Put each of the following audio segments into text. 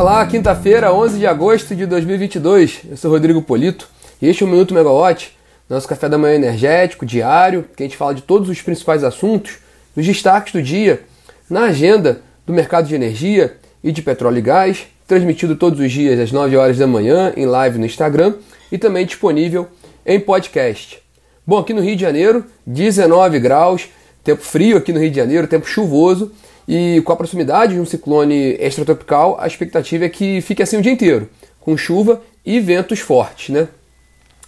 Olá, quinta-feira, 11 de agosto de 2022. Eu sou Rodrigo Polito e este é o Minuto Megawatt, nosso café da manhã energético, diário, que a gente fala de todos os principais assuntos, os destaques do dia, na agenda do mercado de energia e de petróleo e gás, transmitido todos os dias às 9 horas da manhã em live no Instagram e também disponível em podcast. Bom, aqui no Rio de Janeiro, 19 graus, tempo frio aqui no Rio de Janeiro, tempo chuvoso e com a proximidade de um ciclone extratropical, a expectativa é que fique assim o dia inteiro, com chuva e ventos fortes, né?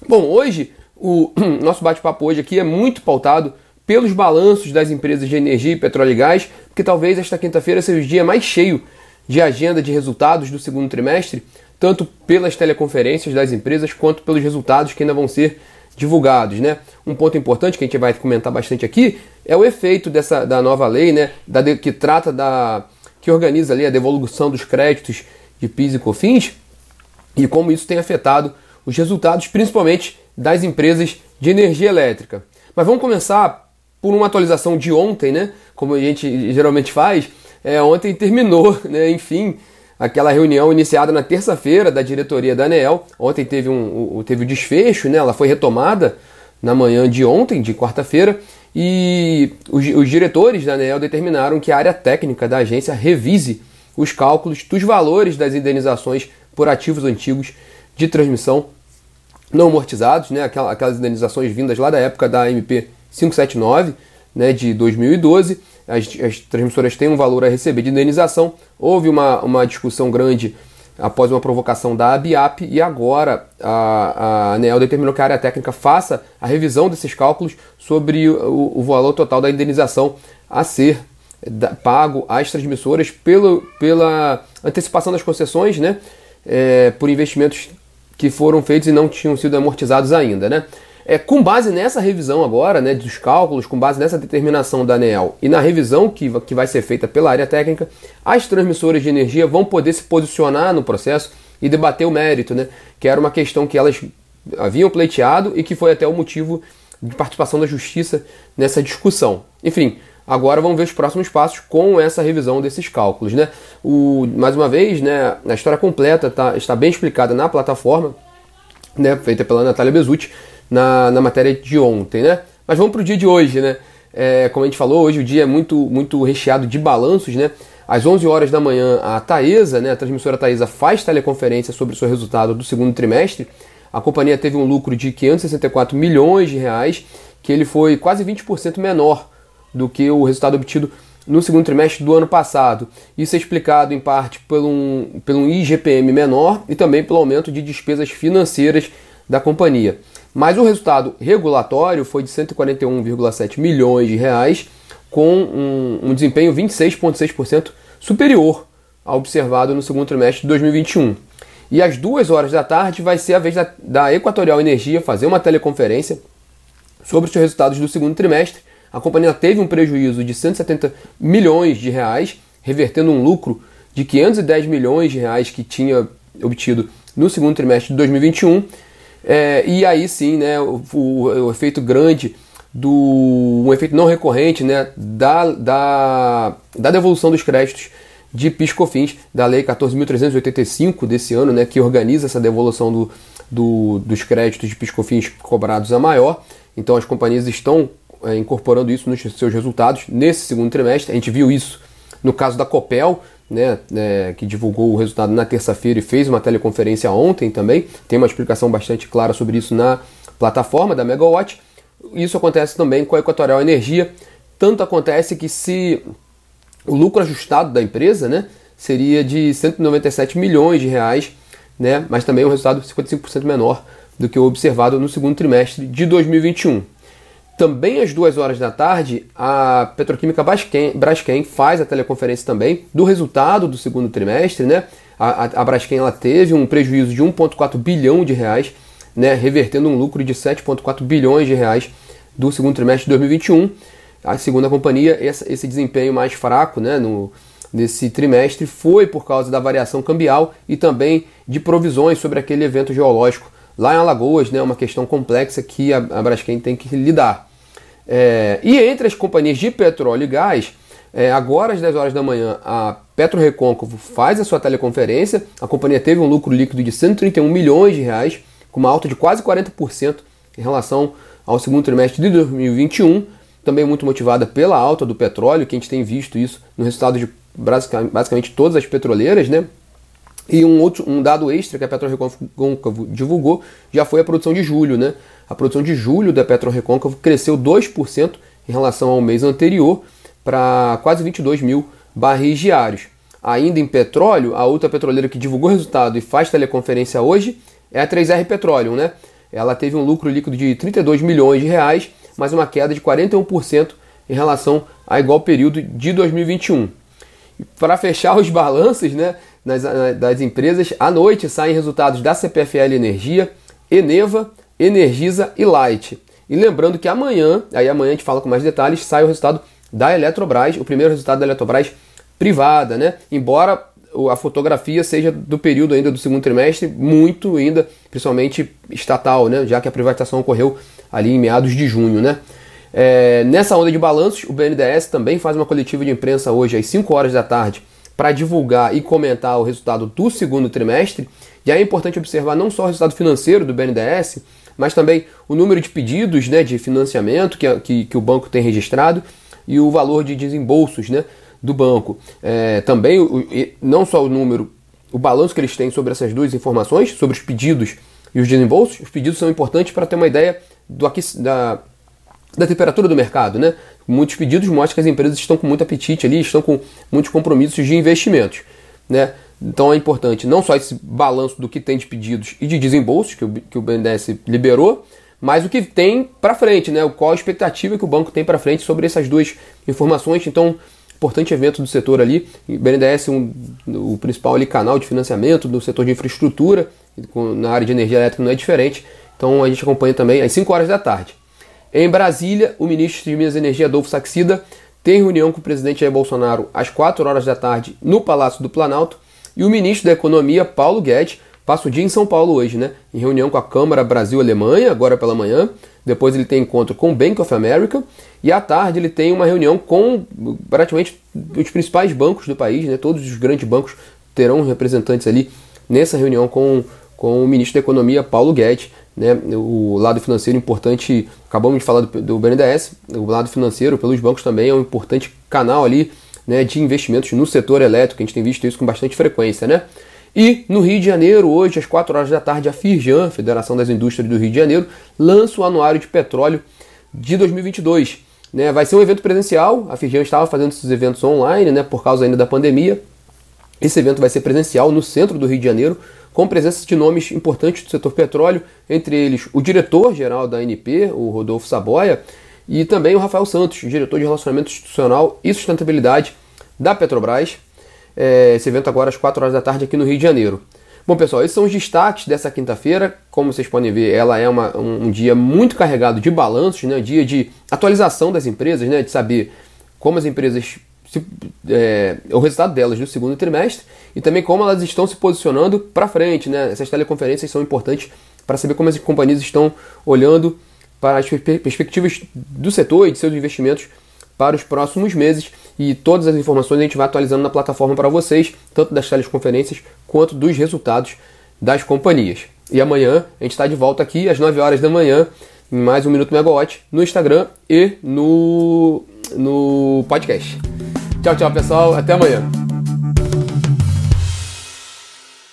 Bom, hoje o nosso bate-papo hoje aqui é muito pautado pelos balanços das empresas de energia, petróleo e gás, porque talvez esta quinta-feira seja o dia mais cheio de agenda de resultados do segundo trimestre, tanto pelas teleconferências das empresas quanto pelos resultados que ainda vão ser divulgados, né? Um ponto importante que a gente vai comentar bastante aqui é o efeito dessa da nova lei, né? Da, que trata da que organiza ali a devolução dos créditos de PIS e COFINS e como isso tem afetado os resultados, principalmente das empresas de energia elétrica. Mas vamos começar por uma atualização de ontem, né? Como a gente geralmente faz. É, ontem terminou, né? Enfim, aquela reunião iniciada na terça-feira da diretoria da ANEEL. Ontem teve um, teve o um desfecho, né? ela foi retomada na manhã de ontem, de quarta-feira, e os, os, diretores da ANEEL determinaram que a área técnica da agência revise os cálculos dos valores das indenizações por ativos antigos de transmissão não amortizados, né? aquelas indenizações vindas lá da época da MP 579 né, de 2012 as, as transmissoras têm um valor a receber de indenização. Houve uma, uma discussão grande após uma provocação da ABIAP e agora a, a ANEL determinou que a área técnica faça a revisão desses cálculos sobre o, o valor total da indenização a ser pago às transmissoras pelo, pela antecipação das concessões, né, é, por investimentos que foram feitos e não tinham sido amortizados ainda, né. É, com base nessa revisão agora, né, dos cálculos, com base nessa determinação da ANEEL e na revisão que, que vai ser feita pela área técnica, as transmissoras de energia vão poder se posicionar no processo e debater o mérito, né, que era uma questão que elas haviam pleiteado e que foi até o motivo de participação da justiça nessa discussão. Enfim, agora vamos ver os próximos passos com essa revisão desses cálculos. Né? O, mais uma vez, né, a história completa tá, está bem explicada na plataforma, né, feita pela Natália Bezutti na, na matéria de ontem, né? Mas vamos para o dia de hoje, né? É, como a gente falou, hoje o dia é muito, muito recheado de balanços, né? Às 11 horas da manhã, a Taesa, né, a transmissora Taesa, faz teleconferência sobre o seu resultado do segundo trimestre. A companhia teve um lucro de 564 milhões de reais, que ele foi quase 20% menor do que o resultado obtido no segundo trimestre do ano passado. Isso é explicado em parte por um, por um IGPM menor e também pelo aumento de despesas financeiras da companhia. Mas o resultado regulatório foi de 141,7 milhões de reais, com um, um desempenho 26,6% superior ao observado no segundo trimestre de 2021. E às duas horas da tarde vai ser a vez da, da Equatorial Energia fazer uma teleconferência sobre os resultados do segundo trimestre. A companhia teve um prejuízo de 170 milhões de reais, revertendo um lucro de 510 milhões de reais que tinha obtido no segundo trimestre de 2021 é, e aí sim, né, o, o, efeito grande do um efeito não recorrente, né, da, da, da devolução dos créditos de PIS/COFINS da Lei 14.385 desse ano, né, que organiza essa devolução do, do, dos créditos de PIS/COFINS cobrados a maior. Então as companhias estão é, incorporando isso nos seus resultados nesse segundo trimestre. A gente viu isso no caso da Copel, né, é, que divulgou o resultado na terça-feira e fez uma teleconferência ontem também. Tem uma explicação bastante clara sobre isso na plataforma da Megawatt. Isso acontece também com a Equatorial Energia. Tanto acontece que se o lucro ajustado da empresa né, seria de 197 milhões de reais, né, mas também um resultado 55% menor do que o observado no segundo trimestre de 2021. Também às duas horas da tarde, a Petroquímica Braskem, Braskem faz a teleconferência também do resultado do segundo trimestre. Né? A, a, a Braskem ela teve um prejuízo de 1,4 bilhão de reais, né? revertendo um lucro de 7,4 bilhões de reais do segundo trimestre de 2021. A segunda companhia, essa, esse desempenho mais fraco né? no, nesse trimestre foi por causa da variação cambial e também de provisões sobre aquele evento geológico lá em Alagoas, né, uma questão complexa que a, a Braskem tem que lidar. É, e entre as companhias de petróleo e gás, é, agora às 10 horas da manhã, a Petro Recôncavo faz a sua teleconferência. A companhia teve um lucro líquido de 131 milhões de reais, com uma alta de quase 40% em relação ao segundo trimestre de 2021, também muito motivada pela alta do petróleo, que a gente tem visto isso no resultado de basicamente todas as petroleiras, né? E um, outro, um dado extra que a PetroRecôncavo divulgou já foi a produção de julho, né? A produção de julho da PetroRecôncavo cresceu 2% em relação ao mês anterior para quase 22 mil barris diários. Ainda em petróleo, a outra petroleira que divulgou o resultado e faz teleconferência hoje é a 3R Petroleum, né? Ela teve um lucro líquido de 32 milhões de reais, mas uma queda de 41% em relação a igual período de 2021. Para fechar os balanços né, das, das empresas, à noite saem resultados da CPFL Energia, Eneva, Energisa e Light. E lembrando que amanhã, aí amanhã a gente fala com mais detalhes, sai o resultado da Eletrobras, o primeiro resultado da Eletrobras privada, né? Embora a fotografia seja do período ainda do segundo trimestre, muito ainda, principalmente estatal, né? Já que a privatização ocorreu ali em meados de junho, né? É, nessa onda de balanços, o BNDES também faz uma coletiva de imprensa hoje às 5 horas da tarde para divulgar e comentar o resultado do segundo trimestre. E aí é importante observar não só o resultado financeiro do BNDES, mas também o número de pedidos né, de financiamento que, que, que o banco tem registrado e o valor de desembolsos né, do banco. É, também, o, não só o número, o balanço que eles têm sobre essas duas informações, sobre os pedidos e os desembolsos. Os pedidos são importantes para ter uma ideia do da, da temperatura do mercado. Né? Muitos pedidos mostram que as empresas estão com muito apetite ali, estão com muitos compromissos de investimentos. Né? Então é importante não só esse balanço do que tem de pedidos e de desembolsos que o, que o BNDES liberou, mas o que tem para frente, né? Qual a expectativa que o banco tem para frente sobre essas duas informações. Então, importante evento do setor ali. O BNDES um, o principal ali, canal de financiamento do setor de infraestrutura, na área de energia elétrica não é diferente. Então a gente acompanha também às 5 horas da tarde. Em Brasília, o ministro de Minas e Energia, Adolfo Saxida, tem reunião com o presidente Jair Bolsonaro às 4 horas da tarde no Palácio do Planalto e o ministro da Economia, Paulo Guedes, passa o dia em São Paulo hoje, né? Em reunião com a Câmara Brasil-Alemanha, agora pela manhã. Depois ele tem encontro com o Bank of America. E à tarde ele tem uma reunião com praticamente os principais bancos do país, né? Todos os grandes bancos terão representantes ali nessa reunião com, com o ministro da Economia, Paulo Guedes. Né? O lado financeiro importante, acabamos de falar do, do BNDES, o lado financeiro pelos bancos também é um importante canal ali né, de investimentos no setor elétrico, a gente tem visto isso com bastante frequência. Né? E no Rio de Janeiro, hoje, às 4 horas da tarde, a Firjan, Federação das Indústrias do Rio de Janeiro, lança o Anuário de Petróleo de 2022. Né? Vai ser um evento presencial, a Firjan estava fazendo esses eventos online, né, por causa ainda da pandemia. Esse evento vai ser presencial no centro do Rio de Janeiro, com presença de nomes importantes do setor petróleo, entre eles o diretor-geral da ANP, o Rodolfo Saboia, e também o Rafael Santos, diretor de Relacionamento Institucional e Sustentabilidade da Petrobras. É, esse evento agora às 4 horas da tarde aqui no Rio de Janeiro. Bom, pessoal, esses são os destaques dessa quinta-feira. Como vocês podem ver, ela é uma, um, um, dia muito carregado de balanços, né? dia de atualização das empresas, né? de saber como as empresas se, é, o resultado delas no segundo trimestre e também como elas estão se posicionando para frente. Né? Essas teleconferências são importantes para saber como as companhias estão olhando para as perspectivas do setor e de seus investimentos para os próximos meses. E todas as informações a gente vai atualizando na plataforma para vocês, tanto das teleconferências quanto dos resultados das companhias. E amanhã a gente está de volta aqui às 9 horas da manhã, em mais um Minuto Megawatt, no Instagram e no, no podcast. Tchau, tchau, pessoal. Até amanhã.